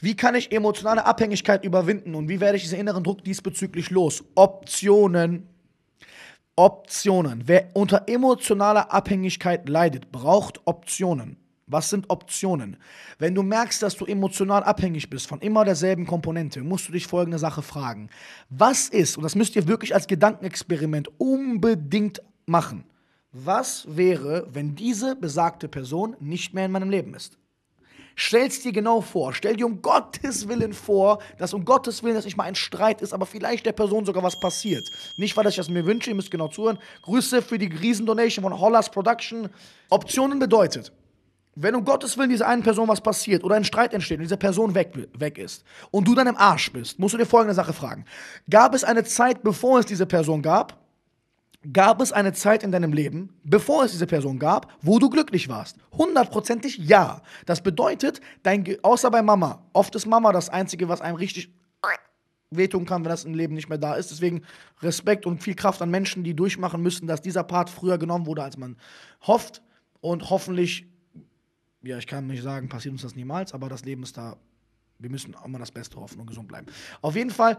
Wie kann ich emotionale Abhängigkeit überwinden und wie werde ich diesen inneren Druck diesbezüglich los? Optionen. Optionen. Wer unter emotionaler Abhängigkeit leidet, braucht Optionen. Was sind Optionen? Wenn du merkst, dass du emotional abhängig bist von immer derselben Komponente, musst du dich folgende Sache fragen. Was ist, und das müsst ihr wirklich als Gedankenexperiment unbedingt machen, was wäre, wenn diese besagte Person nicht mehr in meinem Leben ist? Stell's dir genau vor. Stell dir um Gottes Willen vor, dass um Gottes Willen, dass nicht mal ein Streit ist, aber vielleicht der Person sogar was passiert. Nicht, weil ich das mir wünsche, ihr müsst genau zuhören. Grüße für die Riesendonation von Hollas Production. Optionen bedeutet, wenn um Gottes Willen dieser einen Person was passiert oder ein Streit entsteht und diese Person weg, weg ist und du dann im Arsch bist, musst du dir folgende Sache fragen. Gab es eine Zeit, bevor es diese Person gab, Gab es eine Zeit in deinem Leben, bevor es diese Person gab, wo du glücklich warst? Hundertprozentig ja. Das bedeutet, dein Ge außer bei Mama. Oft ist Mama das Einzige, was einem richtig wehtun kann, wenn das im Leben nicht mehr da ist. Deswegen Respekt und viel Kraft an Menschen, die durchmachen müssen, dass dieser Part früher genommen wurde, als man hofft. Und hoffentlich, ja, ich kann nicht sagen, passiert uns das niemals, aber das Leben ist da. Wir müssen immer das Beste hoffen und gesund bleiben. Auf jeden Fall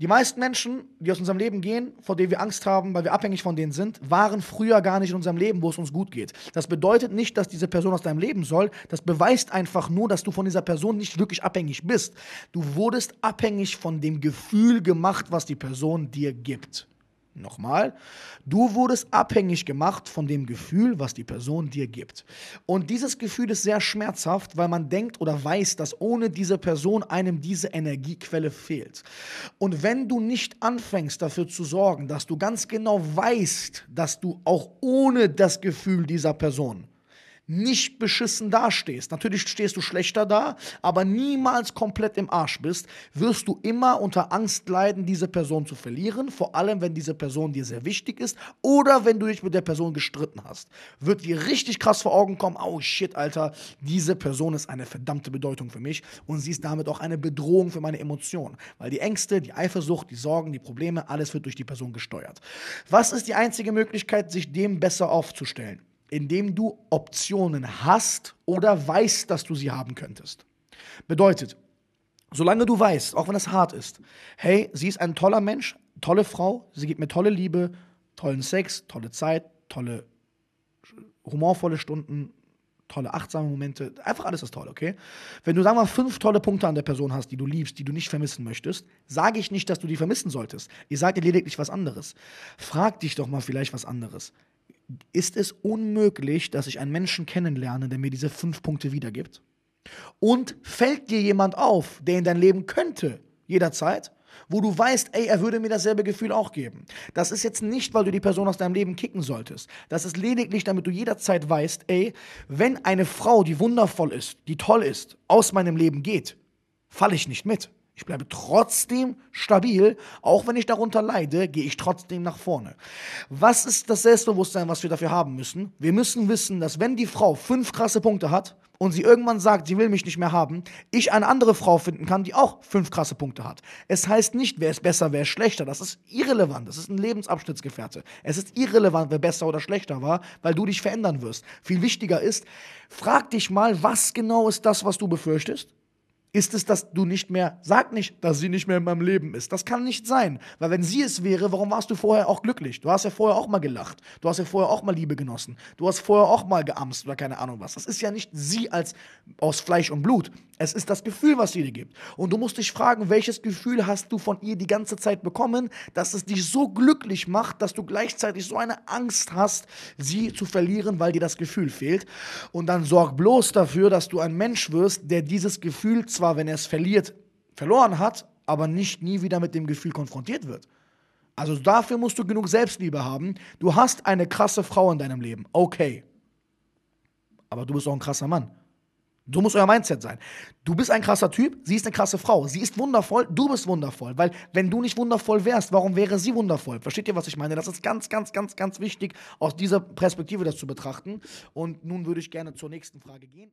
die meisten Menschen, die aus unserem Leben gehen, vor denen wir Angst haben, weil wir abhängig von denen sind, waren früher gar nicht in unserem Leben, wo es uns gut geht. Das bedeutet nicht, dass diese Person aus deinem Leben soll. Das beweist einfach nur, dass du von dieser Person nicht wirklich abhängig bist. Du wurdest abhängig von dem Gefühl gemacht, was die Person dir gibt. Nochmal, du wurdest abhängig gemacht von dem Gefühl, was die Person dir gibt. Und dieses Gefühl ist sehr schmerzhaft, weil man denkt oder weiß, dass ohne diese Person einem diese Energiequelle fehlt. Und wenn du nicht anfängst dafür zu sorgen, dass du ganz genau weißt, dass du auch ohne das Gefühl dieser Person nicht beschissen dastehst, natürlich stehst du schlechter da, aber niemals komplett im Arsch bist, wirst du immer unter Angst leiden, diese Person zu verlieren, vor allem wenn diese Person dir sehr wichtig ist oder wenn du dich mit der Person gestritten hast. Wird dir richtig krass vor Augen kommen, oh shit, Alter, diese Person ist eine verdammte Bedeutung für mich und sie ist damit auch eine Bedrohung für meine Emotionen, weil die Ängste, die Eifersucht, die Sorgen, die Probleme, alles wird durch die Person gesteuert. Was ist die einzige Möglichkeit, sich dem besser aufzustellen? Indem du Optionen hast oder weißt, dass du sie haben könntest. Bedeutet, solange du weißt, auch wenn es hart ist, hey, sie ist ein toller Mensch, tolle Frau, sie gibt mir tolle Liebe, tollen Sex, tolle Zeit, tolle humorvolle Stunden, tolle achtsame Momente, einfach alles ist toll, okay? Wenn du, sagen wir mal, fünf tolle Punkte an der Person hast, die du liebst, die du nicht vermissen möchtest, sage ich nicht, dass du die vermissen solltest. Ich sage dir lediglich was anderes. Frag dich doch mal vielleicht was anderes ist es unmöglich, dass ich einen Menschen kennenlerne, der mir diese fünf Punkte wiedergibt? Und fällt dir jemand auf, der in dein Leben könnte, jederzeit, wo du weißt, ey, er würde mir dasselbe Gefühl auch geben. Das ist jetzt nicht, weil du die Person aus deinem Leben kicken solltest. Das ist lediglich, damit du jederzeit weißt, ey, wenn eine Frau, die wundervoll ist, die toll ist, aus meinem Leben geht, falle ich nicht mit. Ich bleibe trotzdem stabil, auch wenn ich darunter leide, gehe ich trotzdem nach vorne. Was ist das Selbstbewusstsein, was wir dafür haben müssen? Wir müssen wissen, dass wenn die Frau fünf krasse Punkte hat und sie irgendwann sagt, sie will mich nicht mehr haben, ich eine andere Frau finden kann, die auch fünf krasse Punkte hat. Es heißt nicht, wer ist besser, wer ist schlechter. Das ist irrelevant. Das ist ein Lebensabschnittsgefährte. Es ist irrelevant, wer besser oder schlechter war, weil du dich verändern wirst. Viel wichtiger ist, frag dich mal, was genau ist das, was du befürchtest? Ist es, dass du nicht mehr, sag nicht, dass sie nicht mehr in meinem Leben ist. Das kann nicht sein. Weil wenn sie es wäre, warum warst du vorher auch glücklich? Du hast ja vorher auch mal gelacht. Du hast ja vorher auch mal Liebe genossen. Du hast vorher auch mal geamst oder keine Ahnung was. Das ist ja nicht sie als aus Fleisch und Blut. Es ist das Gefühl, was sie dir gibt. Und du musst dich fragen, welches Gefühl hast du von ihr die ganze Zeit bekommen, dass es dich so glücklich macht, dass du gleichzeitig so eine Angst hast, sie zu verlieren, weil dir das Gefühl fehlt. Und dann sorg bloß dafür, dass du ein Mensch wirst, der dieses Gefühl zwar, wenn er es verliert, verloren hat, aber nicht nie wieder mit dem Gefühl konfrontiert wird. Also dafür musst du genug Selbstliebe haben. Du hast eine krasse Frau in deinem Leben, okay. Aber du bist auch ein krasser Mann. So muss euer Mindset sein. Du bist ein krasser Typ, sie ist eine krasse Frau. Sie ist wundervoll, du bist wundervoll. Weil, wenn du nicht wundervoll wärst, warum wäre sie wundervoll? Versteht ihr, was ich meine? Das ist ganz, ganz, ganz, ganz wichtig, aus dieser Perspektive das zu betrachten. Und nun würde ich gerne zur nächsten Frage gehen.